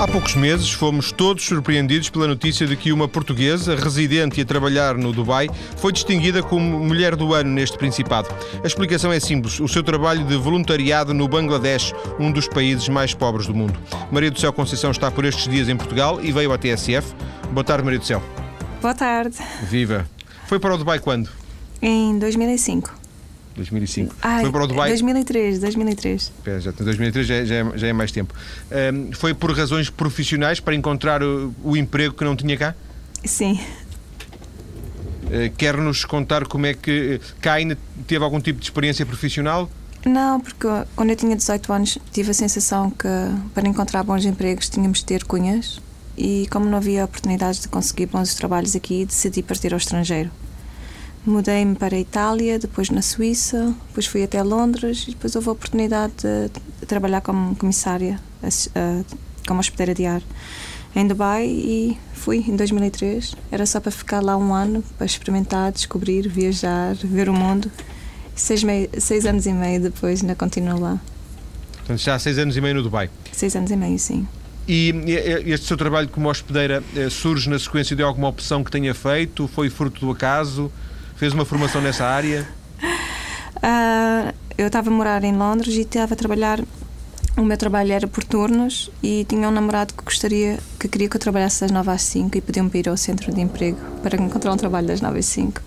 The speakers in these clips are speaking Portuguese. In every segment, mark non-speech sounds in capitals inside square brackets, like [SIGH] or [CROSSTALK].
Há poucos meses fomos todos surpreendidos pela notícia de que uma portuguesa, residente e a trabalhar no Dubai, foi distinguida como Mulher do Ano neste Principado. A explicação é simples: o seu trabalho de voluntariado no Bangladesh, um dos países mais pobres do mundo. Maria do Céu Conceição está por estes dias em Portugal e veio à TSF. Boa tarde, Maria do Céu. Boa tarde. Viva. Foi para o Dubai quando? Em 2005. 2005. Ai, foi para o Dubai. 2003, 2003. Espera, já, 2003 já, é- já, é- já é mais tempo. Ahm, foi por razões profissionais para encontrar o, o emprego que não tinha cá? Sim. Uh, Quer-nos contar como é que cá ainda teve algum tipo de experiência profissional? Não, porque quando eu tinha 18 anos tive a sensação que para encontrar bons empregos tínhamos de ter cunhas e como não havia oportunidades de conseguir bons trabalhos aqui, decidi partir ao estrangeiro. Mudei-me para a Itália, depois na Suíça, depois fui até Londres e depois houve a oportunidade de, trabalhar como comissária, ah, como hospedeira de ar em Dubai e fui em 2003. Era só para ficar lá um ano, para experimentar, descobrir, viajar, ver o mundo. Seis, mei- seis anos e meio depois ainda continuo lá. Portanto, já há seis anos e meio no Dubai. Seis anos e meio, sim. E e- este seu trabalho como hospedeira eh, surge na sequência de alguma opção que tenha feito? Foi fruto do acaso? Fez uma formação nessa área? Ah, eu estava a morar em Londres e estava a trabalhar. O meu trabalho era por turnos e tinha um namorado que gostaria, que queria que eu trabalhasse das 9 às 5 e pediu-me para ir ao centro de emprego para encontrar um trabalho das 9 às 5.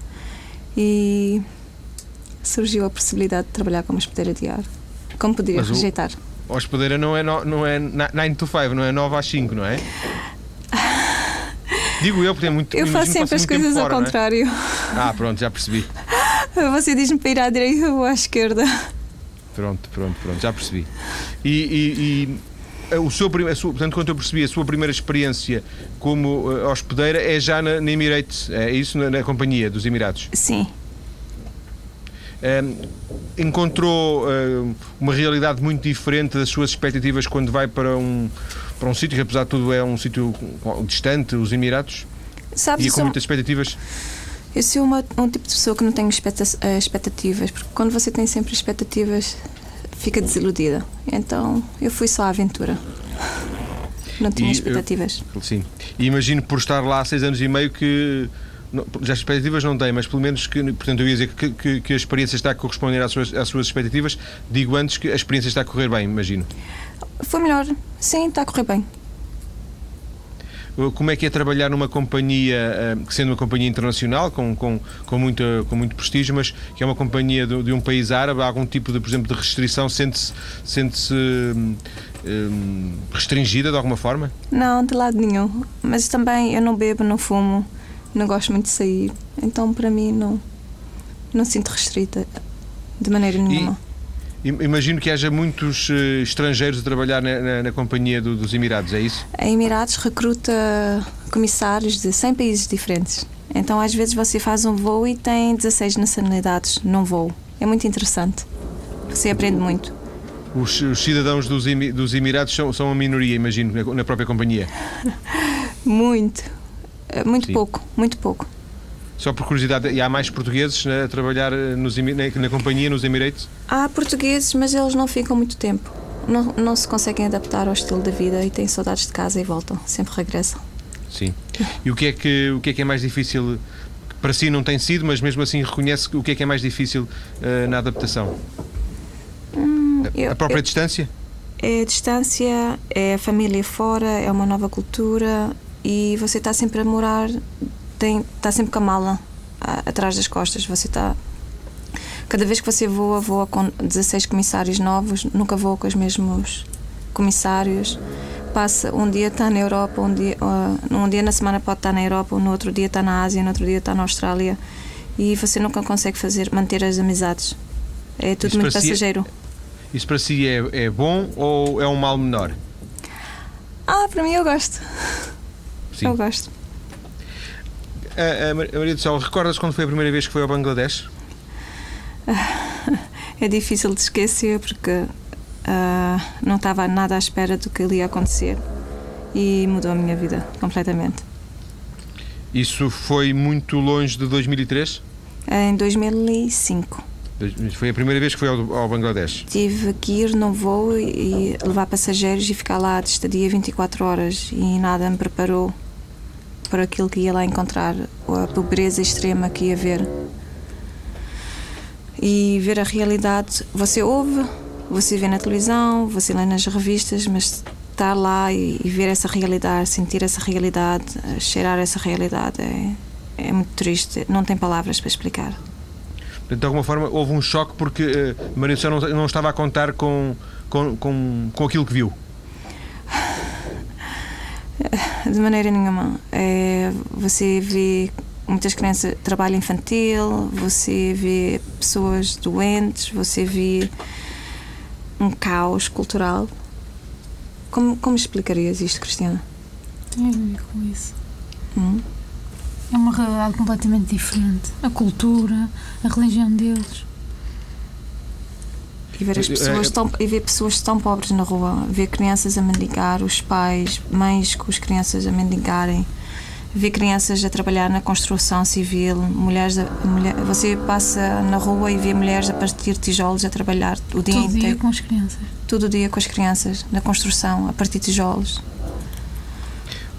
E surgiu a possibilidade de trabalhar como hospedeira de ar. Como poderia Mas o- rejeitar? Hospedeira não é, no, não é 9 to 5, não é 9 às 5, não é? [LAUGHS] Digo eu, porque tem muito Eu faço sempre as coisas ao fora, não é? Ah, pronto, já percebi. Você diz-me para ir à direita ou à esquerda. Pronto, pronto, pronto, já percebi. E, e- e, eh, o seu, a sua, portanto, quanto eu percebi, a sua primeira experiência como eh, hospedeira é já na, na Emirates, é isso? Na, na companhia dos Emirados. Sim. Ehm, encontrou eh, uma realidade muito diferente das suas expectativas quando vai para um, para um sítio que, apesar de tudo, é um sítio distante, os Emirados, Sabes, e com sou, muitas expectativas. Eu sou uma- um tipo de pessoa que não expecta- eh, expectativas, porque quando você tem sempre expectativas, fica desiludida. Então eu fui só à aventura. Não tinha E, expectativas. Sim. E imagino por estar lá há seis anos e meio que. não- já expectativas não tem, mas pelo menos que, portanto, eu ia dizer que, que- que a experiência está a corresponder às suas, às suas expectativas. Digo antes que a experiência está a correr bem, imagino. Foi melhor. Sim, está a correr bem. Como é que é trabalhar numa companhia, eh, que sendo uma companhia internacional, com, com, com, muita, com muito prestígio, mas que é uma companhia de, de um país árabe, há algum tipo de, por exemplo, de restrição? Sente-se sente hum, hum, restringida de alguma forma? Não, de lado nenhum. Mas também eu não bebo, não fumo, não gosto muito de sair. Então para mim não, não sinto restrita de maneira nenhuma. Im- Imagino que haja muitos eh, estrangeiros a trabalhar na, na- na companhia do- dos Emirados, é isso? A Emirados recruta comissários de 100 países diferentes. Então, às vezes, você faz um voo e tem 16 nacionalidades num voo. É muito interessante. Você aprende muito. Os, os cidadãos dos, dos Emirados são, são a minoria, imagino, na, na própria companhia. [LAUGHS] Muito. Eh, Muito Sim. pouco, muito pouco. Só por curiosidade, e há mais portugueses né, a trabalhar eh, nos, na, na companhia, nos Emirates? Há portugueses, mas eles não ficam muito tempo. Não, não se conseguem adaptar ao estilo da vida e têm saudades de casa e voltam. Sempre regressam. Sim. E o que, é que, o que é que é mais difícil? Para si não tem sido, mas mesmo assim reconhece o que é que é mais difícil eh, na adaptação? Eu- a própria eu- distância? É a distância, é a família fora, é uma nova cultura e você está sempre a morar, tem, está sempre com a mala ah, atrás das costas. Você está. Cada vez que você voa, voa com 16 comissários novos, nunca voa com os mesmos comissários. Passa, um dia está na Europa, um dia, ah, um dia na semana pode estar na Europa, no outro dia está na Ásia, no outro dia está na Austrália e você nunca consegue fazer, manter as amizades. É tudo Isso muito parecia- passageiro. Isso para si é, é bom ou é um mal menor? Ah, para mim eu gosto. Sim. Eu gosto. A, a Maria do Céu, recordas quando foi a primeira vez que foi ao Bangladesh? [LAUGHS] É difícil de esquecer porque ah, não estava nada à espera do que ali ia acontecer e mudou a minha vida completamente. Isso foi muito longe de 2003? Em 2005. Foi a primeira vez que foi ao, ao Bangladesh? Tive que ir num voo e levar passageiros e ficar lá de estadia 24 horas e nada me preparou para aquilo que ia lá encontrar, a pobreza extrema que ia ver. E ver a realidade, você ouve, você vê na televisão, você lê nas revistas, mas estar lá e, e ver essa realidade, sentir essa realidade, cheirar essa realidade é, é muito triste, não tem palavras para explicar. De alguma forma houve um choque porque uh, Maria do não, não estava a contar com, com, com, com aquilo que viu. De maneira nenhuma. É, você vê muitas crianças trabalho infantil, você vê pessoas doentes, você vê um caos cultural. Como, como explicarias isto, Cristiana? Tem a ver com isso. Hum? É uma realidade completamente diferente. A cultura, a religião deles. E ver, as pessoas tão, e ver pessoas tão pobres na rua, ver crianças a mendigar, os pais, mães com as crianças a mendigarem, ver crianças a trabalhar na construção civil, mulheres a, mulher, você passa na rua e vê mulheres a partir tijolos a trabalhar o dia Todo inteiro. dia com as crianças. Todo dia com as crianças, na construção, a partir tijolos.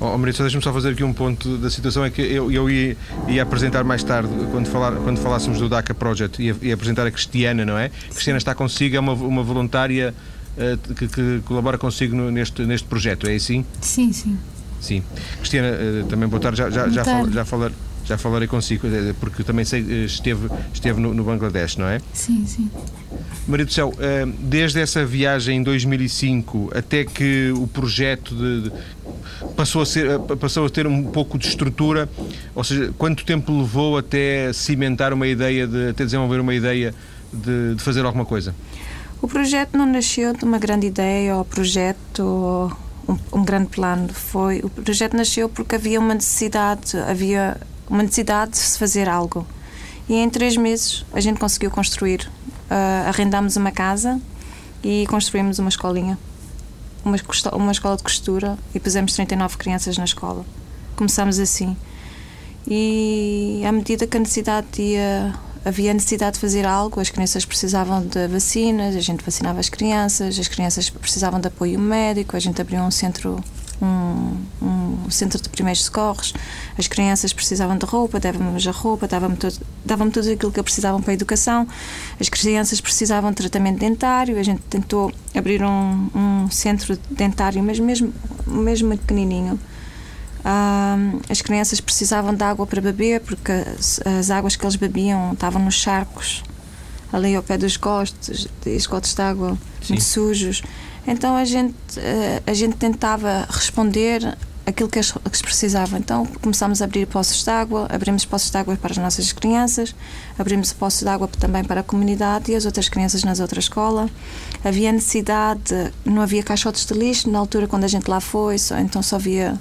Oh, Maria, deixa-me só fazer aqui um ponto da situação. É que eu, eu ia, ia, apresentar mais tarde, quando, falar, quando falássemos do DACA Project, ia, ia apresentar a Cristiana, não é? Sim. Cristiana está consigo, é uma, uma voluntária uh, que, que, colabora consigo no, neste, neste projeto, é assim? Sim, sim. Sim. Cristiana, uh, também boa tarde. Já, já, já, fal, já falar já falarei consigo, eh, porque também sei esteve, esteve no, no Bangladesh, não é? Sim, sim. Maria do Céu, desde essa viagem em 2005 até que o projeto de, de passou a, ser, passou a ter um pouco de estrutura, ou seja, quanto tempo levou até cimentar uma ideia, de, até desenvolver uma ideia de, de fazer alguma coisa? O projeto não nasceu de uma grande ideia ou projeto um, um, grande plano. Foi o projeto nasceu porque havia uma necessidade, havia uma necessidade de se fazer algo. E em três meses a gente conseguiu construir. Uh, arrendámos uma casa e construímos uma escolinha uma, uma escola de costura e pusemos 39 crianças na escola. Começámos assim. E à medida que a necessidade ia, havia necessidade de fazer algo, as crianças precisavam de vacinas, a gente vacinava as crianças, as crianças precisavam de apoio médico, a gente abriu um centro um, um, centro de primeiros socorros. As crianças precisavam de roupa, dávamos a roupa, dávamos tudo, dávamos tudo aquilo que precisavam para a educação. As crianças precisavam de tratamento dentário. A gente tentou abrir um, um centro dentário, mas mesmo, mesmo pequenininho. As crianças precisavam de água para beber porque as, as águas que eles bebiam estavam nos charcos ali ao pé dos esgotos, esgotos de água muito sujos. Então a gente, eh, a gente tentava responder aquilo que, que se precisava. Então começámos a abrir poços de água, abrimos poços de água para as nossas crianças, abrimos poços de água também para a comunidade e as outras crianças nas outras escolas. Havia necessidade, não havia caixotes de lixo na altura quando a gente lá foi, só, então só havia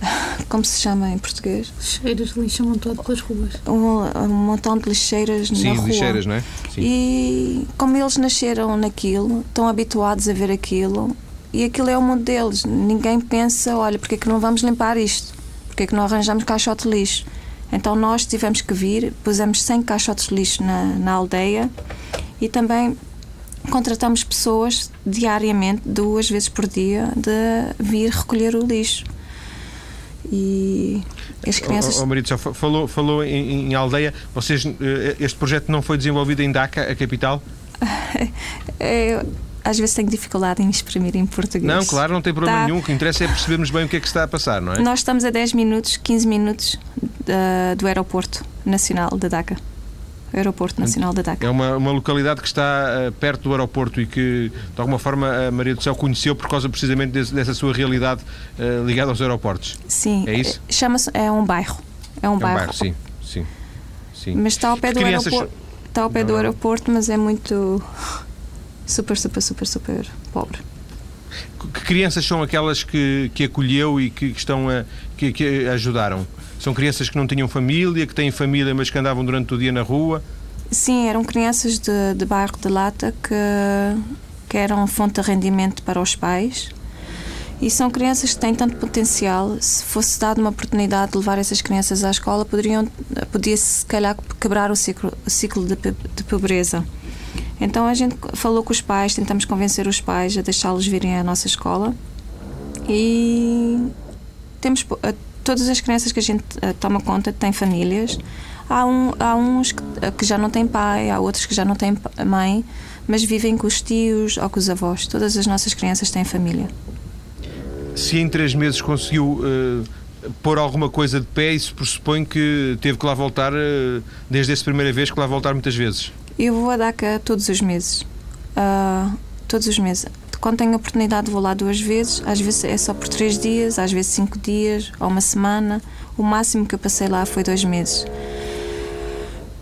[LAUGHS] como se chama em português? Lixeiras de lixo amontoado pelas ruas. Um, um montão de lixeiras Sim, na rua. lixeiras, não é? Sim. E como eles nasceram naquilo, estão habituados a ver aquilo, e aquilo é o mundo deles. Ninguém pensa, olha, porque é que não vamos limpar isto? Porque é que não arranjamos caixote de lixo? Então nós tivemos que vir, pusemos 100 caixotes de lixo na, na aldeia e também contratamos pessoas diariamente, duas vezes por dia, de vir recolher o lixo e as crianças. O, o marido falou, falou em, em, aldeia. Vocês, eh, este projeto não foi desenvolvido em Dhaka, a capital? [LAUGHS] é, às vezes tenho dificuldade em exprimir em português. Não, claro, não tem problema tá. nenhum. O que interessa é percebermos bem o que é que está a passar, não é? Nós estamos a 10 minutos, 15 minutos uh, do aeroporto nacional de Dhaka aeroporto nacional da Dhaka. É uma, uma localidade que está uh, perto do aeroporto e que, de alguma forma, a Maria do Céu conheceu por causa precisamente desse, dessa sua realidade uh, ligada aos aeroportos. Sim. É isso? Chama-se, é um bairro. É um, é um bairro. bairro. sim, sim. sim. Mas está ao pé do crianças... aeroporto. Está ao pé não, do aeroporto, mas é muito [LAUGHS] super, super, super, super pobre. Que crianças são aquelas que, que acolheu e que, estão a, que, que ajudaram? São crianças que não tinham família, que têm família, mas que andavam durante o dia na rua? Sim, eram crianças de, de bairro de Lata que, que eram fonte de rendimento para os pais E são crianças que têm tanto potencial. Se fosse dada uma oportunidade de levar essas crianças à escola, poderiam, podia-se, se calhar, quebrar o ciclo, o ciclo de, de pobreza. Então a gente falou com os pais, tentamos convencer os pais a deixá-los virem à nossa escola e temos todas as crianças que a gente uh, toma conta têm famílias. Há, um, há uns que, uh, que, já não têm pai, há outros que já não têm mãe, mas vivem com os tios ou com os avós. Todas as nossas crianças têm família. Se em três meses conseguiu uh, pôr alguma coisa de pé, isso pressupõe que teve que lá voltar, desde essa primeira vez, que lá voltar muitas vezes? Eu vou a DACA todos os meses. todos os meses quando tenho oportunidade vou lá duas vezes, às vezes é só por três dias, às vezes cinco dias ou uma semana. O máximo que eu passei lá foi dois meses.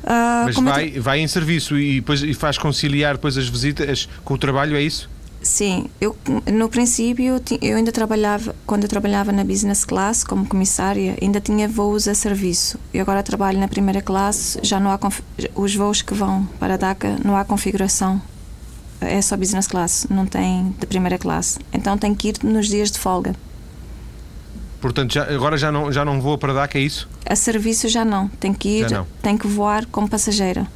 Uh, Mas vai, vai em serviço e, depois, e faz conciliar depois as visitas com o trabalho, é isso? Sim, eu no princípio eu ainda trabalhava, quando eu trabalhava na business class como comissária, ainda tinha voos a serviço. E agora trabalho na primeira classe, já não há os voos que vão para DACA, não há configuração é só business class, não tem de primeira classe. Então tem que ir nos dias de folga. Portanto, já, agora já não, já não voa para DACA, é isso? A serviço já não. Tem que ir, tem que voar como passageira.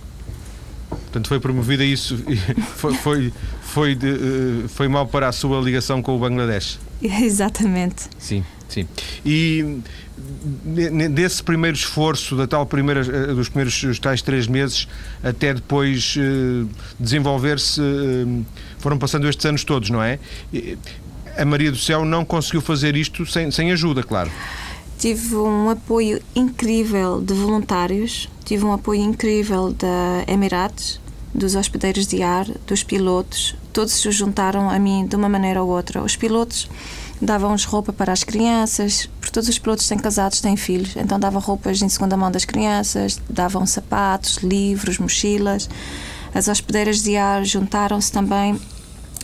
Portanto, foi promovida isso. [LAUGHS] Foi, foi, foi, de, eh, foi mal para a sua ligação com o Bangladesh. [LAUGHS] Exatamente. Sim, sim. E desse primeiro esforço, da tal primeira, eh, dos primeiros tais três meses, até depois eh, desenvolver-se, eh, foram passando estes anos todos, não é? A Maria do Céu não conseguiu fazer isto sem, sem ajuda, claro. Tive um apoio incrível de voluntários, tive um apoio incrível da Emirates, dos hospedeiros de ar, dos pilotos, todos se juntaram a mim de uma maneira ou outra. Os pilotos davam-nos roupa para as crianças, porque todos os pilotos têm casados, têm filhos, então davam roupas em segunda mão das crianças, davam sapatos, livros, mochilas. As hospedeiras de ar juntaram-se também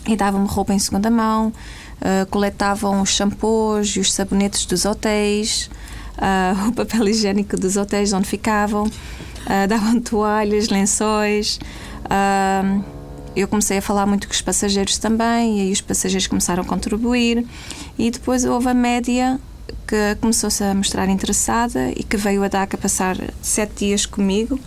e davam-me roupa em segunda mão, uh, coletavam os shampoos e os sabonetes dos hotéis, uh, [LAUGHS] o papel higiênico dos hotéis onde ficavam, uh, [LAUGHS] davam toalhas, lençóis. Uh, eu comecei a falar muito com os passageiros também, e aí os passageiros começaram a contribuir, e depois houve a média que começou-se a mostrar interessada e que veio a DACA passar sete dias comigo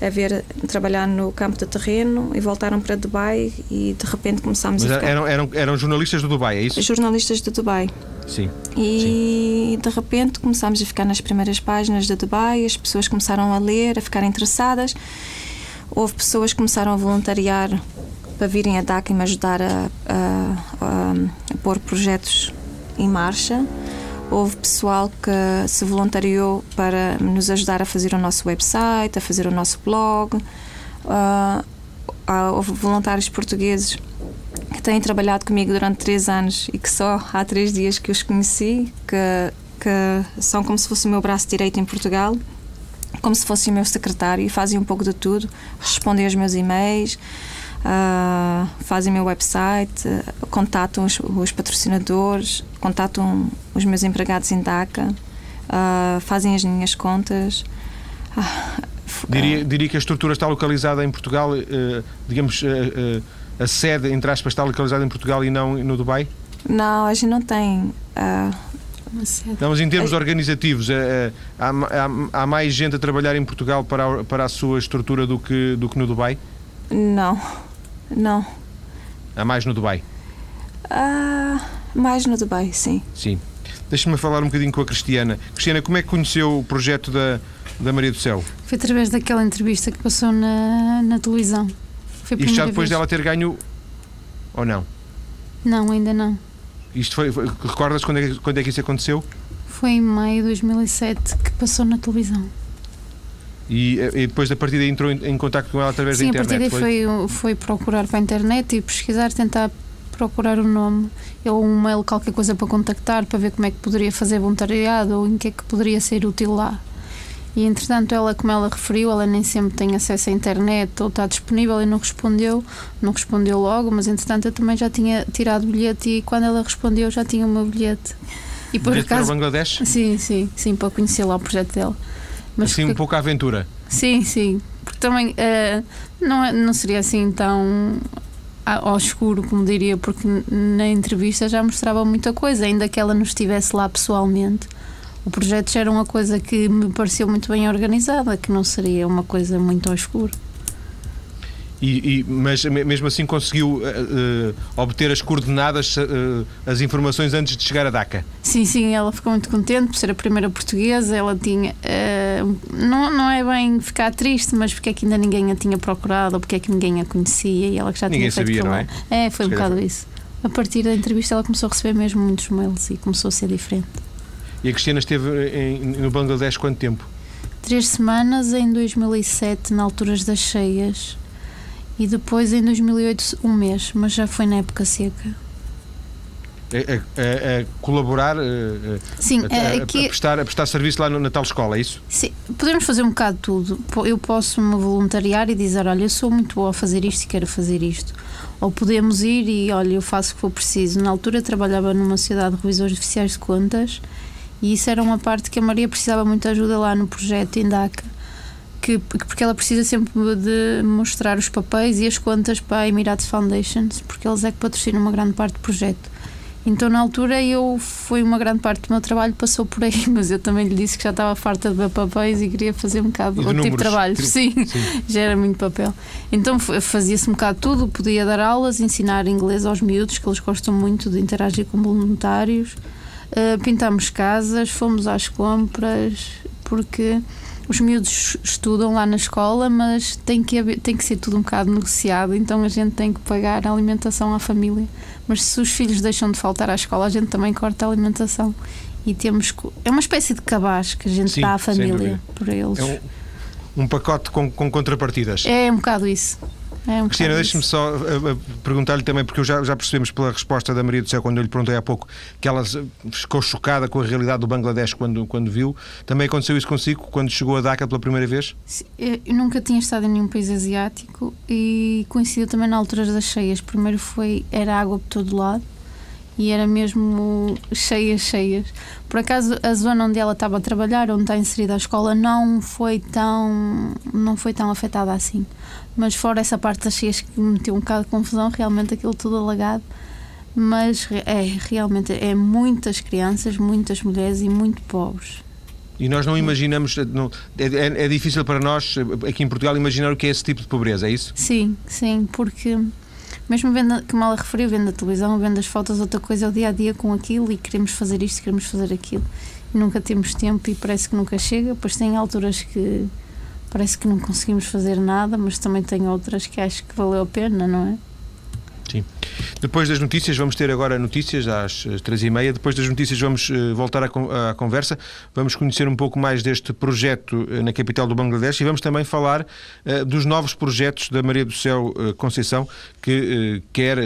a ver trabalhar no campo de terreno e voltaram para Dubai e de repente começámos Mas a ficar... eram, eram, eram jornalistas do Dubai, é isso? Jornalistas de Dubai. Sim. E Sim. de repente começámos a ficar nas primeiras páginas de Dubai, as pessoas começaram a ler, a ficar interessadas Houve pessoas que começaram a voluntariar para virem a DAC e me ajudar a, a, a, a pôr projetos em marcha. Houve pessoal que se voluntariou para nos ajudar a fazer o nosso website, a fazer o nosso blog. Uh, houve voluntários portugueses que têm trabalhado comigo durante três anos e que só há três dias que os conheci, que, que são como se fosse o meu braço direito em Portugal como se fosse o meu secretário e fazem um pouco de tudo. Respondem aos meus e-mails, uh, fazem o meu website, uh, contatam os, os, patrocinadores, contatam os meus empregados em DACA, uh, fazem as minhas contas. Diria, diria, que a estrutura está localizada em Portugal, eh, digamos, eh, eh, a sede, entre aspas, está localizada em Portugal e não no Dubai? Não, a gente não tem. Não, mas em termos organizativos, é, é, há, há, há, mais gente a trabalhar em Portugal para a, para a sua estrutura do que, do que no Dubai? Não, não. Há mais no Dubai? Uh, mais no Dubai, sim. Sim. Deixa-me falar um bocadinho com a Cristiana. Cristiana, como é que conheceu o projeto da, da Maria do Céu? Foi através daquela entrevista que passou na, na televisão. Foi Isto já depois vez. dela ter ganho ou não? Não, ainda não. Isto foi, foi recordas quando é, quando é que isso aconteceu? Foi em maio de 2007 que passou na televisão. E, e depois da partida entrou em, em contato com ela através Sim, da internet? Sim, a partir daí foi, foi procurar para a internet e pesquisar, tentar procurar o nome ou um mail, qualquer coisa para contactar, para ver como é que poderia fazer voluntariado ou em que é que poderia ser útil lá. E entretanto, ela, como ela referiu, ela nem sempre tem acesso à internet ou está disponível e não respondeu, não respondeu logo, mas entretanto eu também já tinha tirado o bilhete e quando ela respondeu já tinha o meu bilhete. E por bilhete acaso, para Bangladesh? Sim, sim, sim, para conhecer lá o projeto dela. Mas assim, porque, um pouco a aventura. Sim, sim, porque também uh, não, é, não seria assim tão ao escuro, como diria, porque na entrevista já mostrava muita coisa, ainda que ela não estivesse lá pessoalmente. O projeto já era uma coisa que me pareceu muito bem organizada, que não seria uma coisa muito ao escuro. E, e, mas mesmo assim conseguiu uh, uh, obter as coordenadas, uh, as informações antes de chegar a DACA? Sim, sim, ela ficou muito contente por ser a primeira portuguesa. Ela tinha. não, não é bem ficar triste, mas porque é que ainda ninguém a tinha procurado ou porque é que ninguém a conhecia e ela que já ninguém tinha feito sabia, não é? É, foi um bocado isso. A partir da entrevista ela começou a receber mesmo muitos mails e começou a ser diferente. E a Cristina esteve em, no Bangladesh quanto tempo? Três semanas em 2007, na alturas das cheias e depois em 2008 um mês, mas já foi na época seca. A, a, a colaborar, sim, a, aqui, a, prestar, a prestar serviço lá na tal escola, é isso? Sim, podemos fazer um bocado de tudo. Eu posso me voluntariar e dizer: Olha, eu sou muito boa a fazer isto e quero fazer isto. Ou podemos ir e, olha, eu faço o que for preciso. Na altura trabalhava numa sociedade de revisores oficiais de contas e isso era uma parte que a Maria precisava muito de ajuda lá no projeto em DACA que, porque ela precisa sempre de mostrar os papéis e as contas para a Emirates Foundations, porque eles é que patrocinam uma grande parte do projeto. Então, na altura, eu foi uma grande parte do meu trabalho passou por aí, [LAUGHS] mas eu também lhe disse que já estava farta de ver papéis e queria fazer um bocado outro tipo de trabalho. Sim, Sim, [LAUGHS] já era muito papel. Então, fazia-se um bocado tudo, podia dar aulas, ensinar inglês aos miúdos, que eles gostam muito de interagir com voluntários. Uh, pintámos casas, fomos às compras, porque os miúdos estudam lá na escola, mas tem que, haver, tem que ser tudo um bocado negociado, então a gente tem que pagar a alimentação à família. Mas se os filhos deixam de faltar à escola, a gente também corta a alimentação. E temos. É uma espécie de cabaz que a gente Sim, dá à família por eles. É um, um pacote com, com contrapartidas. É um bocado isso. É um Cristina, deixe-me só uh, uh, perguntar-lhe também, porque já, já percebemos pela resposta da Maria do Céu, quando eu lhe perguntei há pouco, que ela ficou chocada com a realidade do Bangladesh quando, quando viu. Também aconteceu isso consigo quando chegou a Dhaka pela primeira vez? Eu nunca tinha estado em nenhum país asiático e coincidiu também na altura das cheias. Primeiro foi, era água por todo lado e era mesmo cheias, cheias. Por acaso a zona onde ela estava a trabalhar, onde está inserida a escola, não foi tão não foi tão afetada assim. Mas fora essa parte das cheias que me meteu um bocado de confusão, realmente aquilo tudo alagado. Mas é realmente é muitas crianças, muitas mulheres e muito pobres. E nós não imaginamos, não, é, é, é difícil para nós aqui em Portugal imaginar o que é esse tipo de pobreza, é isso? Sim, sim, porque mesmo vendo, como ela referiu, vendo a televisão, vendo as fotos, outra coisa é o dia a dia com aquilo e queremos fazer isto, queremos fazer aquilo. E nunca temos tempo e parece que nunca chega. Pois tem alturas que parece que não conseguimos fazer nada, mas também tem outras que acho que valeu a pena, não é? Sim. Depois das notícias, vamos ter agora notícias às três e meia. Depois das notícias, vamos uh, voltar à, conversa. Vamos conhecer um pouco mais deste projeto uh, na capital do Bangladesh e vamos também falar dos novos projetos da Maria do Céu Conceição, que quer,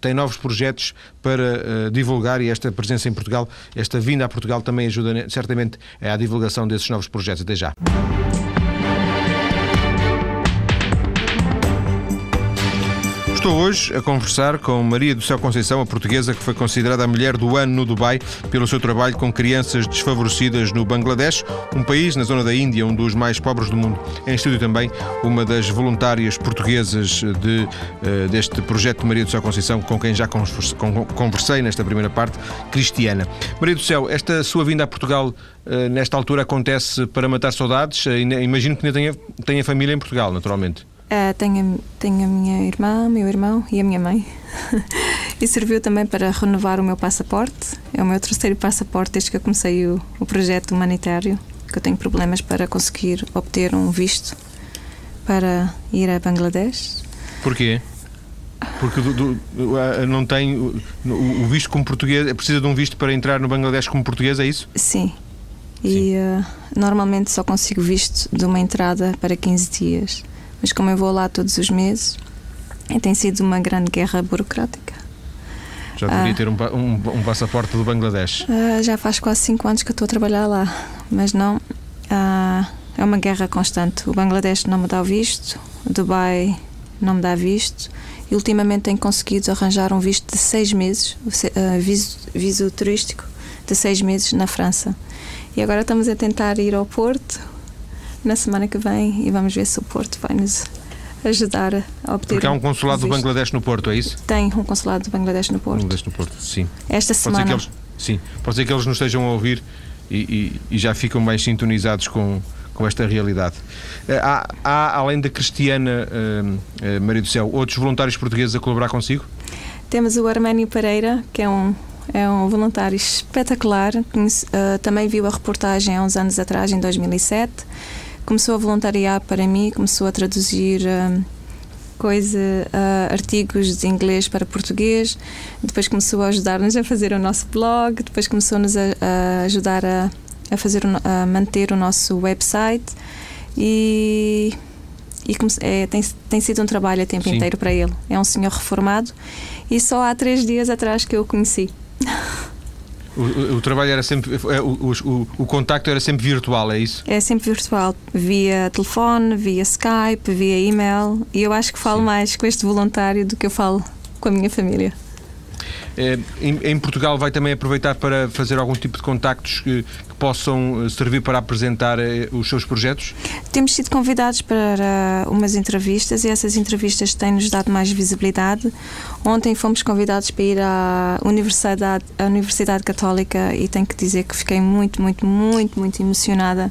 tem novos projetos para divulgar e esta presença em Portugal, esta vinda a Portugal também ajuda certamente à divulgação desses novos projetos. Até já. Estou hoje a conversar com Maria do Céu Conceição, a portuguesa que foi considerada a mulher do ano no Dubai pelo seu trabalho com crianças desfavorecidas no Bangladesh, um país na zona da Índia, um dos mais pobres do mundo. Em estúdio também uma das voluntárias portuguesas de, eh, deste projeto de Maria do Céu Conceição, com quem já conversei nesta primeira parte, Cristiana. Maria do Céu, esta sua vinda a Portugal eh, nesta altura acontece para matar saudades? Eh, imagino que ainda tenha, tenha família em Portugal, naturalmente. Uh, tenho, tenho a minha irmã, meu irmão e a minha mãe. [LAUGHS] e serviu também para renovar o meu passaporte. É o meu terceiro passaporte desde que eu comecei o, o projeto humanitário, que eu tenho problemas para conseguir obter um visto para ir a Bangladesh. Porquê? Porque do, do, não tem o, o, visto como português, precisa de um visto para entrar no Bangladesh como português, é isso? Sim. E uh, normalmente só consigo visto de uma entrada para 15 dias mas como eu vou lá todos os meses, tem sido uma grande guerra burocrática. Já deveria ah, ter um, um, um, passaporte do Bangladesh? Ah, já faz quase 5 anos que estou a trabalhar lá, mas não. Ah, é uma guerra constante. O Bangladesh não me dá o visto, o Dubai não me dá visto e ultimamente tenho conseguido arranjar um visto de 6 meses, uh, viso, viso turístico de 6 meses na França. E agora estamos a tentar ir ao Porto na semana que vem e vamos ver se o Porto vai nos ajudar a obter. Porque há um consulado do. Bangladesh no Porto, é isso? Tem um consulado do Bangladesh no Porto. Bangladesh no Porto, sim. Esta Pode ser semana. que eles, sim, pode ser que eles nos estejam a ouvir e, e- e já ficam mais sintonizados com, com esta realidade. Eh, Há, há, além da Cristiana eh, eh, Maria do Céu, outros voluntários portugueses a colaborar consigo? Temos o Arménio Pereira, que é um, é um voluntário espetacular. Conhece- ah, também viu a reportagem há uns anos atrás, em 2007. Começou a voluntariar para mim, começou a traduzir ah, coisa, ah, artigos de inglês para português. Depois começou a ajudar-nos a fazer o nosso blog. Depois começou-nos a, a ajudar a, a fazer, a manter o nosso website. E e é, tem, tem sido um trabalho a tempo Sim. inteiro para ele. É um senhor reformado e só há três dias atrás que eu o conheci. [LAUGHS] O, o- trabalho era sempre. O, o, o, o contacto era sempre virtual, é isso? É sempre virtual, via telefone, via Skype, via e-mail. E eu acho que falo Sim. mais com este voluntário do que eu falo com a minha família. Eh, Em, em Portugal vai também aproveitar para fazer algum tipo de contactos que, que possam eh, servir para apresentar eh, os seus projetos? Temos sido convidados para umas entrevistas e essas entrevistas têm-nos dado mais visibilidade. Ontem fomos convidados para ir à Universidade, à Universidade Católica e tenho que dizer que fiquei muito, muito, muito, muito emocionada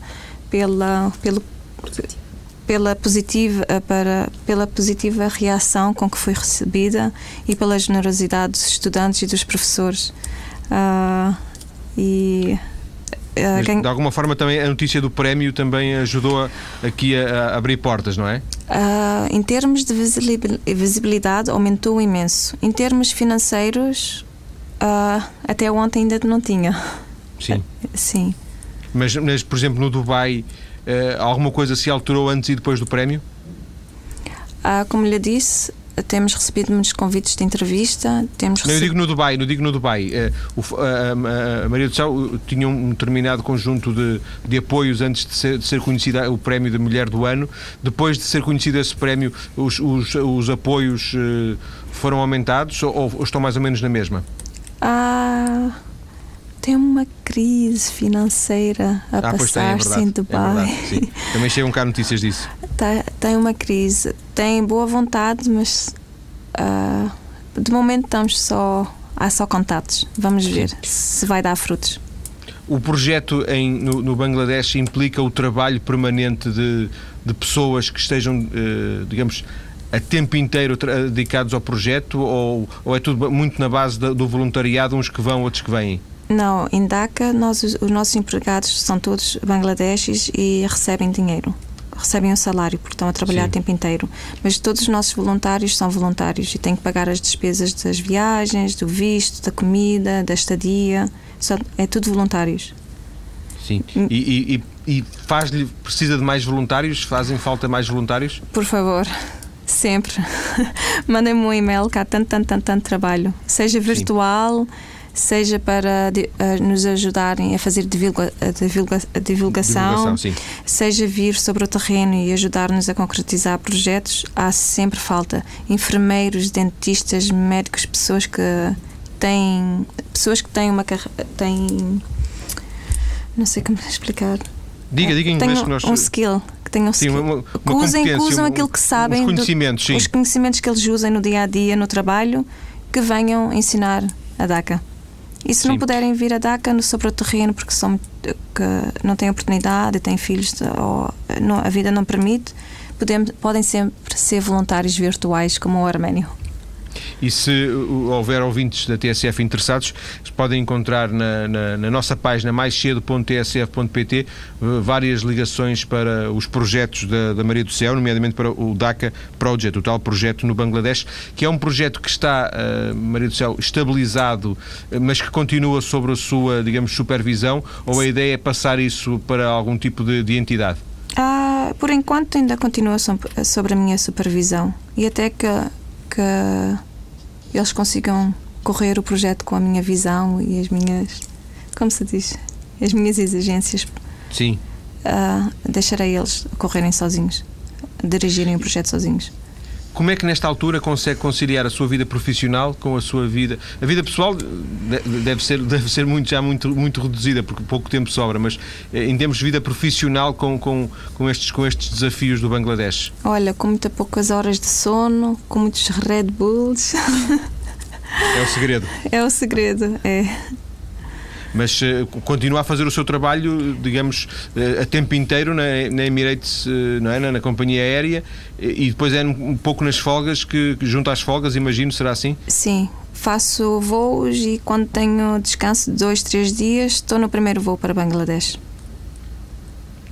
pela, pelo, pela, positiva, eh, para, pela positiva reação com que foi recebida e pela generosidade dos estudantes e dos professores. Ah, e Mas, quem- de alguma forma também a notícia do prémio também ajudou a- aqui a, a abrir portas, não é? Ah, em termos de visibil- visibilidade, aumentou imenso. Em termos financeiros, ah, até ontem ainda não tinha. Sim. [LAUGHS] Sim. Mas, mas, por exemplo, no Dubai, eh, alguma coisa se alterou antes e depois do prémio? Ah, como lhe disse, temos recebido muitos convites de entrevista. Temos Não, eu digo no Dubai, não digo no Dubai. Eh, o a, a- Maria do Céu eh, tinha um determinado conjunto de, de apoios antes de ser, de ser conhecida o prémio de Mulher do Ano. Depois de ser conhecido esse prémio, os, os, os apoios eh, foram aumentados ou, ou estão mais ou menos na mesma? Ah, tem uma crise financeira a ah, tem, é passar-se verdade. em É Dubai. verdade, sim. Também chegam cá notícias disso. Tá- tem uma crise. Tem boa vontade, mas ah, de momento estamos só. Há só contatos. Vamos ver se vai dar frutos. O projeto em, no, no Bangladesh implica o trabalho permanente de, de pessoas que estejam, eh, digamos, a tempo inteiro dedicados ao projeto ou, ou é tudo muito na base da- do voluntariado, uns que vão, outros que vêm? Não, em Dhaka, nós, os os nossos empregados são todos bangladeshis e recebem dinheiro. Recebem um salário, porque estão a trabalhar Sim. o tempo inteiro. Mas todos os nossos voluntários são voluntários e têm que pagar as despesas das viagens, do visto, da comida, da estadia. Só- é tudo voluntários. Sim. E, e, e- e faz-lhe, precisa de mais voluntários? Fazem falta mais voluntários? Por favor, sempre. [LAUGHS] Mandem-me um e-mail que há tanto, tanto, tanto, tanto trabalho. Seja virtual, seja para eh, nos ajudarem a fazer divulga- divulga- divulgação, Divulgação, seja vir sobre o terreno e ajudar-nos a concretizar projetos, há sempre falta. Enfermeiros, dentistas, médicos, pessoas que têm pessoas que têm uma têm não sei como explicar Diga, diga em inglês que nós. um skill que tenham Sim, uma, uma que usem, que um- aquilo que sabem, Os do- conhecimentos, sim. os conhecimentos que eles usem no dia a dia, no trabalho, que venham ensinar a DACA. E se Sim. não puderem vir a DACA no o terreno porque são, não têm oportunidade, têm filhos ou não- a vida não permite, podem, podem sempre ser voluntários virtuais como o Arménio. E se uh, houver ouvintes da TSF interessados, podem encontrar na, na- na nossa página maiscedo.tsf.pt uh, várias ligações para os projetos da, da Maria do Céu, nomeadamente para o DACA Project, o tal projeto no Bangladesh, que é um projeto que está, uh, Maria do Céu, estabilizado, uh, mas que continua sobre a sua, digamos, supervisão, ou a ideia é passar isso para algum tipo de, de entidade? Ah, por enquanto ainda continua so- sobre a minha supervisão e até que, que eles consigam correr o projeto com a minha visão e as minhas, como se diz, as minhas exigências, Sim. ah, deixarei eles correrem sozinhos, dirigirem o projeto sozinhos. Como é que nesta altura consegue conciliar a sua vida profissional com a sua vida? A vida pessoal deve ser, deve ser muito, já muito, muito reduzida, porque pouco tempo sobra, mas eh, em termos de vida profissional com, com, com, estes, com estes desafios do Bangladesh? Olha, com muitas poucas horas de sono, com muitos Red Bulls. [LAUGHS] É o segredo. É o segredo, é mas uh, continua a fazer o seu trabalho, digamos, uh, a tempo inteiro na, na Emirates, uh, não é? na, na, companhia aérea, e depois é um pouco nas folgas, que, que junto às folgas, imagino, será assim? Sim, faço voos e quando tenho descanso de dois, três dias, estou no primeiro voo para Bangladesh.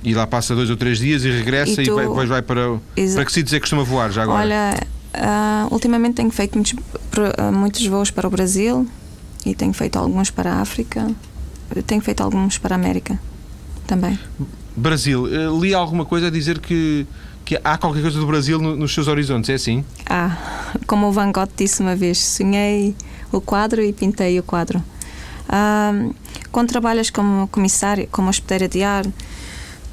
E lá passa dois ou três dias e regressa e, tu... e vai, depois vai para. Para que sítios é que costuma voar já agora? Olha, uh, ultimamente tenho feito muitos, muitos voos para o Brasil e tenho feito alguns para a África tenho feito alguns para a América também. Brasil, eh, li alguma coisa a dizer que, que há qualquer coisa do Brasil nos seus horizontes, é assim? Ah, como o Van Gogh disse uma vez, sonhei o quadro e pintei o quadro. Ah, quando trabalhas como comissário, como hospedeira de ar,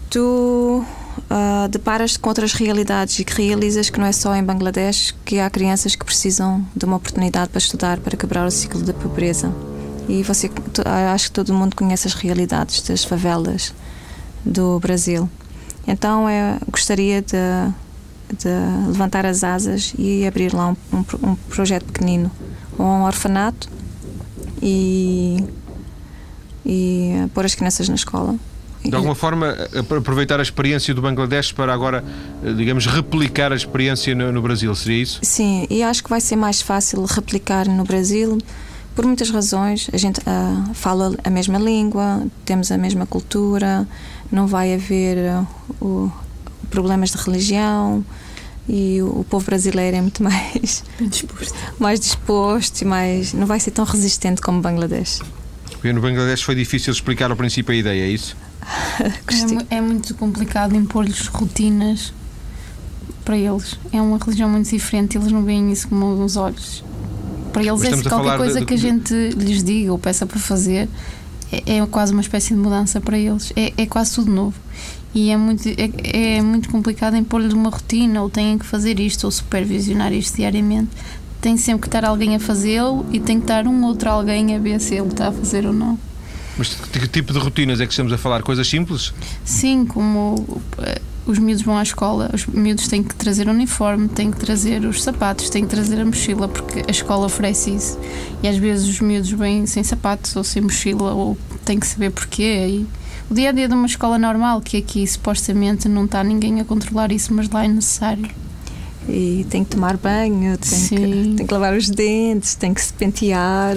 tu uh, deparas-te com outras realidades e que realizas que não é só em Bangladesh que há crianças que precisam de uma oportunidade para estudar, para quebrar o ciclo da pobreza. E você, acho que todo mundo conhece as realidades das favelas do Brasil. Então eu gostaria de, de levantar as asas e abrir lá um, um, um projeto pequenino, um orfanato e, e pôr as crianças na escola. De alguma forma, aproveitar a experiência do Bangladesh para agora, digamos, replicar a experiência no, no Brasil, seria isso? Sim, e acho que vai ser mais fácil replicar no Brasil por muitas razões. A gente uh, fala a mesma língua, temos a mesma cultura, não vai haver uh, problemas de religião e o, o, povo brasileiro é muito [LAUGHS] mais disposto. mais disposto e mais não vai ser tão resistente como Bangladesh. Porque no Bangladesh foi difícil explicar ao princípio a ideia, é isso? [LAUGHS] é, é muito complicado impor-lhes rotinas para eles. É uma religião muito diferente, eles não veem isso com os olhos para eles é qualquer coisa de, que a gente lhes diga ou peça para fazer é, é quase uma espécie de mudança para eles. É, é quase tudo novo. E é muito, é, é muito complicado impor-lhes uma rotina, ou têm que fazer isto, ou supervisionar isto diariamente. Tem sempre que estar alguém a fazê-lo e tem que estar um outro alguém a ver se ele está a fazer ou não. Mas que tipo de rotinas é que estamos a falar? Coisas simples? Sim, como eh, os miúdos vão à escola, os miúdos têm que trazer o uniforme, têm que trazer os sapatos, têm que trazer a mochila, porque a escola oferece isso. E às vezes os miúdos vêm sem sapatos ou sem mochila, ou têm que saber porquê. E o dia a dia de uma escola normal, que aqui supostamente não está ninguém a controlar isso, mas lá é necessário. E tem que tomar banho, tem, que, tem que lavar os dentes, tem que se pentear.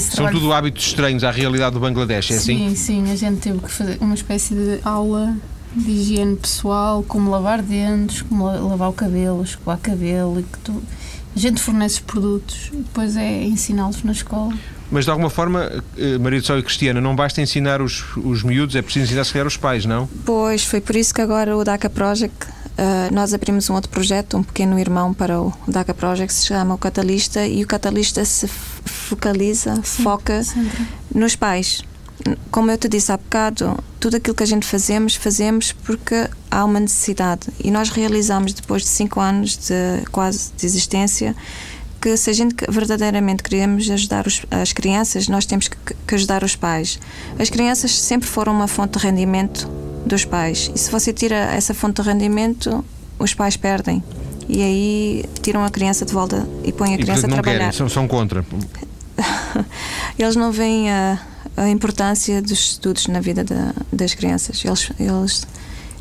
São tudo hábitos estranhos à realidade do Bangladesh, é sim, assim? Sim, sim. A gente teve que fazer uma espécie de aula de higiene pessoal, como lavar dentes, como lavar o cabelo, escovar cabelo e que tu... a gente fornece os produtos e depois é ensiná-los na escola. Mas de alguma forma, eh, Maria do Sol e Cristiana, não basta ensinar os, os miúdos, é preciso ensinar se calhar os pais, não? Pois, foi por isso que agora o DACA Project, uh, nós abrimos um outro projeto, um pequeno irmão para o DACA Project, que se chama o Catalista, e o Catalista se focaliza, Sim, foca sempre. nos pais como eu te disse há bocado, tudo aquilo que a gente fazemos, fazemos porque há uma necessidade. E nós realizamos, depois de cinco anos de quase de existência, que se a gente verdadeiramente queremos ajudar os, as crianças, nós temos que, que, ajudar os pais. As crianças sempre foram uma fonte de rendimento dos pais. E se você tira essa fonte de rendimento, os pais perdem. E aí tiram a criança de volta e põem a criança e, a trabalhar. Querem, são, são contra. [LAUGHS] Eles não veem a a importância dos estudos na vida da, das crianças. Eles, eles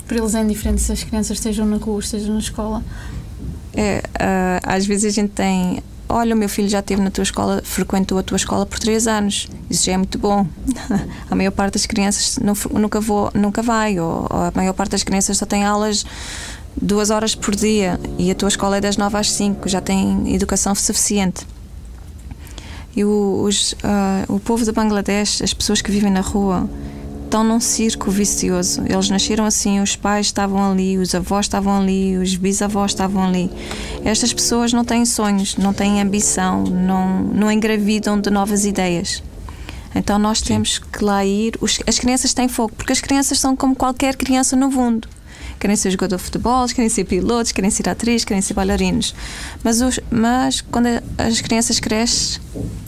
para eles é indiferente se as crianças estejam na rua, estejam na escola. É, uh, às vezes a gente tem. Olha, o meu filho já esteve na tua escola, frequentou a tua escola por três anos. Isso já é muito bom. [LAUGHS] a maior parte das crianças nunca, vou, nunca vai, ou, ou, a maior parte das crianças só tem aulas duas horas por dia e a tua escola é das nove às cinco, já tem educação suficiente. E o, os, uh, o povo de Bangladesh, as pessoas que vivem na rua, estão num circo vicioso. Eles nasceram assim, os pais estavam ali, os avós estavam ali, os bisavós estavam ali. Estas pessoas não têm sonhos, não têm ambição, não, não engravidam de novas ideias. Então nós Sim. temos que lá ir. Os, as crianças têm fogo, porque as crianças são como qualquer criança no mundo. querem ser jogador de futebol, querem ser pilotos, querem ser atrizes, querem ser bailarinos. Mas, os, mas quando as crianças crescem,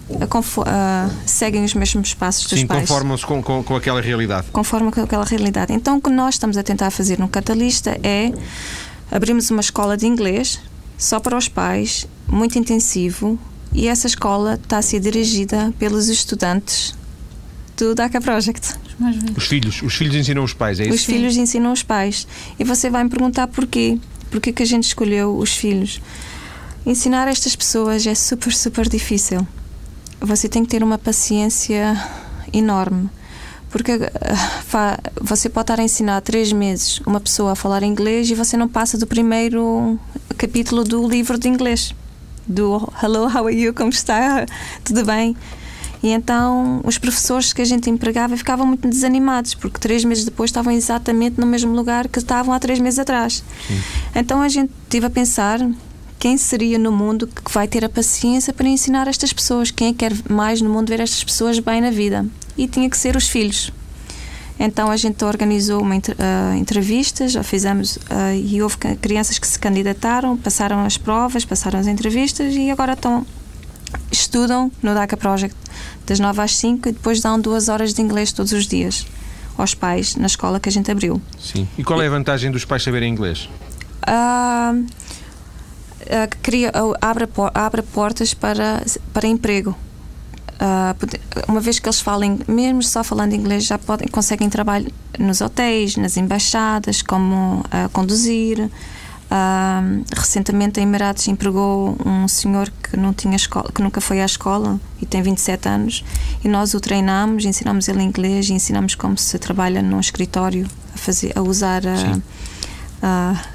uh, seguem os mesmos passos dos Sim, pais. Sim, conformam-se com, com, com, aquela realidade. Conformam com aquela realidade. Então, o que nós estamos a tentar fazer no Catalista é abrimos uma escola de inglês só para os pais, muito intensivo, e essa escola está a ser dirigida pelos estudantes do DACA Project. Os filhos, os filhos ensinam os pais, é isso? Os filhos ensinam os pais. E você vai me perguntar porquê? Porquê que a gente escolheu os filhos? Ensinar estas pessoas é super, super difícil. Você tem que ter uma paciência enorme. Porque uh, você pode estar a ensinar três meses uma pessoa a falar inglês e você não passa do primeiro capítulo do livro de inglês. Do Hello, how are you? Como está? Tudo bem? E então os professores que a gente empregava ficavam muito desanimados, porque três meses depois estavam exatamente no mesmo lugar que estavam há três meses atrás. Sim. Então a gente tive a pensar quem seria no mundo que vai ter a paciência para ensinar estas pessoas? Quem é que quer mais no mundo ver estas pessoas bem na vida? E tinha que ser os filhos. Então a gente organizou uma uh, entrevistas, já fizemos uh, e houve crianças que se candidataram, passaram as provas, passaram as entrevistas e agora estão estudam no DACA Project das 9 às 5 e depois dão duas horas de inglês todos os dias aos pais na escola que a gente abriu. Sim. E qual é a vantagem dos pais saberem inglês? Uh, cria, abre, abre portas para, para emprego. uma vez que eles falem, mesmo só falando inglês, já podem, conseguem trabalho nos hotéis, nas embaixadas, como conduzir, Uh, recentemente a Emirados empregou um senhor que não tinha escola, que nunca foi à escola e tem 27 anos e nós o treinamos, ensinamos ele inglês e ensinamos como se trabalha num escritório a fazer, a usar a,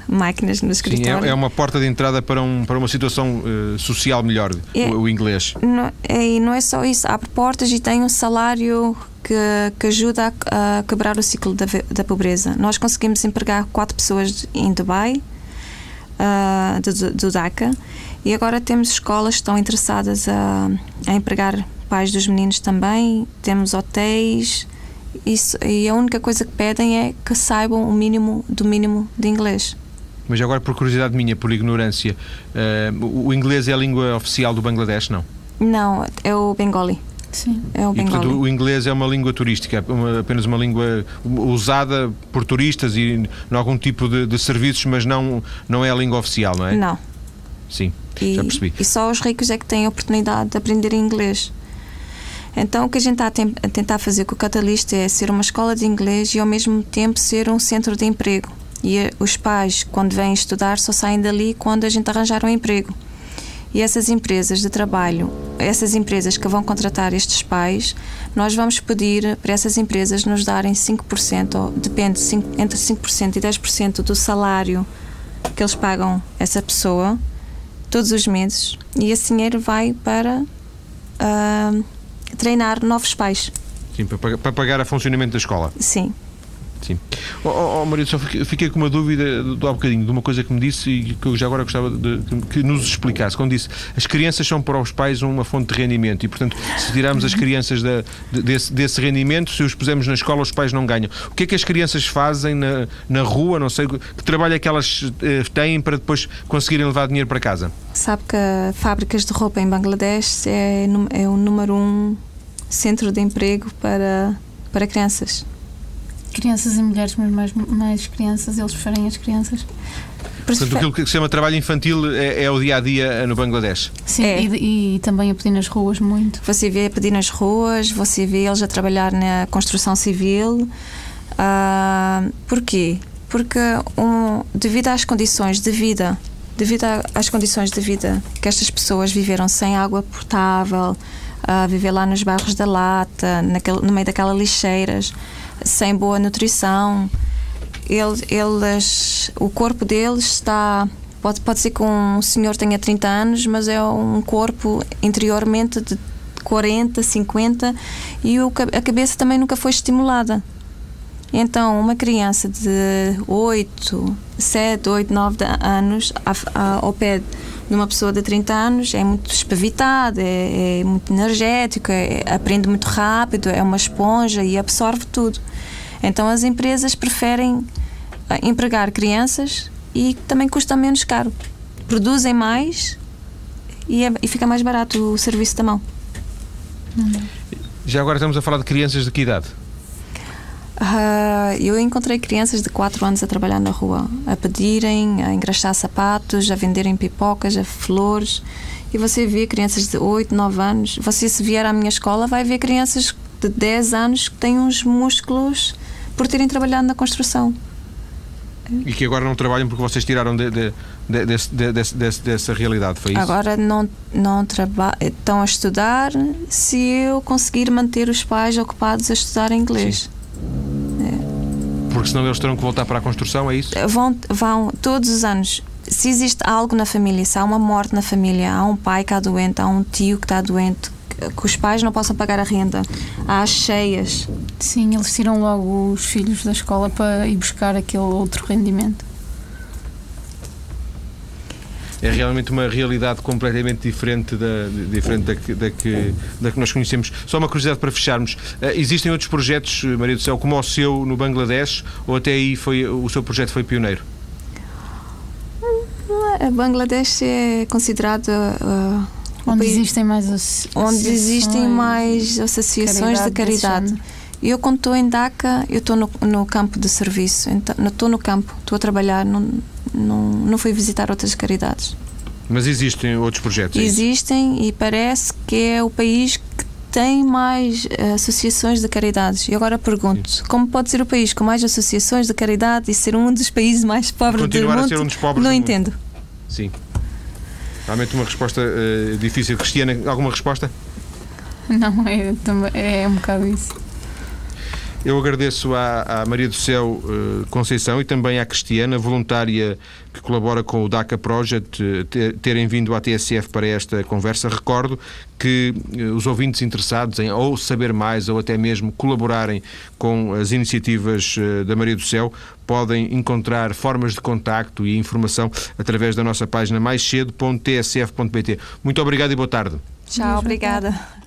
máquinas no escritório. Sim, é, é, uma porta de entrada para, um, para uma situação uh, social melhor, é, o, o, inglês. Não, é, e não é só isso, abre portas e tem um salário que, que ajuda a, a quebrar o ciclo da, da pobreza. Nós conseguimos empregar quatro pessoas em Dubai uh, do, do, DACA e agora temos escolas que estão interessadas a, a empregar pais dos meninos também, temos hotéis isso, e a única coisa que pedem é que saibam o mínimo do mínimo de inglês. Mas agora, por curiosidade minha, por ignorância, uh, o inglês é a língua oficial do Bangladesh, não? Não, é o Bengali. Sim. É o e, portanto, o inglês é uma língua turística, uma, apenas uma língua usada por turistas e em algum tipo de, de, serviços, mas não, não é a língua oficial, não é? Não. Sim, e, já percebi. E só os ricos é que têm a oportunidade de aprender inglês. Então, o que a gente está a tentar fazer com o Catalista é ser uma escola de inglês e, ao mesmo tempo, ser um centro de emprego. E eh, os pais, quando vêm estudar, só saem dali quando a gente arranjar um emprego. E essas empresas de trabalho, essas empresas que vão contratar estes pais, nós vamos pedir para essas empresas nos darem 5%, ou depende, 5, entre 5% e 10% do salário que eles pagam essa pessoa todos os meses e esse dinheiro vai para uh, treinar novos pais. Sim, para, para pagar o funcionamento da escola. Sim. Sim. Oh, oh, oh Maria, só fiquei, com uma dúvida do há bocadinho, de uma coisa que me disse e que eu já agora gostava de, que nos explicasse. Quando disse as crianças são para os pais uma fonte de rendimento e, portanto, se tirarmos as crianças da, desse, desse rendimento, se os pusermos na escola, os pais não ganham. O que é que as crianças fazem na, na rua? Não sei, que trabalho é que elas eh, têm para depois conseguirem levar dinheiro para casa? Sabe que fábricas de roupa em Bangladesh é, é o número um centro de emprego para, para crianças crianças e mulheres, mas mais, mais crianças, eles preferem as crianças. Portanto, aquilo que se chama trabalho infantil é, é o dia a dia no Bangladesh. Sim, é. e, e, também a pedir nas ruas muito. Você vê a pedir nas ruas, você vê eles a trabalhar na construção civil. Uh, porquê? Porque um, devido às condições de vida, devido às condições de vida que estas pessoas viveram sem água potável, a uh, viver lá nos bairros da lata, naquele, no meio daquelas lixeiras sem boa nutrição. Eles, eles, o corpo deles está. Pode, pode ser que um senhor tenha 30 anos, mas é um corpo interiormente de 40, 50 e o, a cabeça também nunca foi estimulada. Então, uma criança de 8, 7, 8, 9 anos ao pé de uma pessoa de 30 anos é muito espavitada, é, é muito energético, é, aprende muito rápido, é uma esponja e absorve tudo. Então as empresas preferem empregar crianças e também custa menos caro. Produzem mais e, é, e fica mais barato o serviço da mão. Já agora estamos a falar de crianças de que idade? Uh, eu encontrei crianças de 4 anos a trabalhar na rua, a pedirem, a engraxar sapatos, a venderem pipocas, a flores. E você vê crianças de 8, 9 anos. Você, se vier à minha escola, vai ver crianças de 10 anos que têm uns músculos por terem trabalhado na construção. E que agora não trabalham porque vocês tiraram de, de, de, dessa realidade, foi isso? Agora não, não estão a estudar se eu conseguir manter os pais ocupados a estudar inglês. É. Porque senão eles terão que voltar para a construção, é isso? Vão, vão todos os anos. Se existe algo na família, se há uma morte na família, há um pai que está doente, há um tio que está doente, que os pais não possam pagar a renda, há as cheias. Sim, eles tiram logo os filhos da escola para ir buscar aquele outro rendimento. É realmente uma realidade completamente diferente da, diferente da, que, da, que, da que nós conhecemos. Só uma curiosidade para fecharmos. Uh, existem outros projetos, Maria do Céu, como o seu no Bangladesh, ou até aí foi, o seu projeto foi pioneiro? A Bangladesh é considerado uh, Onde existem mais associações. Onde existem mais associações caridade de caridade. Eu, quando estou em DACA, eu estou no, no campo de serviço. Então, estou no campo, estou a trabalhar, não, não, não fui visitar outras caridades. Mas existem outros projetos? É existem e parece que é o país que tem mais uh, associações de caridades. E agora pergunto, Sim. como pode ser o país com mais associações de caridade e ser um dos países mais pobres Continuar do mundo? a ser um dos pobres Não do entendo. Mundo. Sim. Realmente uma resposta uh, difícil. Cristiana, alguma resposta? Não, é, é um bocado isso. Eu agradeço à, à Maria do Céu uh, Conceição e também à Cristiana, voluntária que colabora com o DACA Project, ter, terem vindo à TSF para esta conversa. Recordo que uh, os ouvintes interessados em ou saber mais ou até mesmo colaborarem com as iniciativas da Maria do Céu podem encontrar formas de contacto e informação através da nossa página maiscedo.tsf.pt. Muito obrigado e boa tarde. Tchau, obrigada.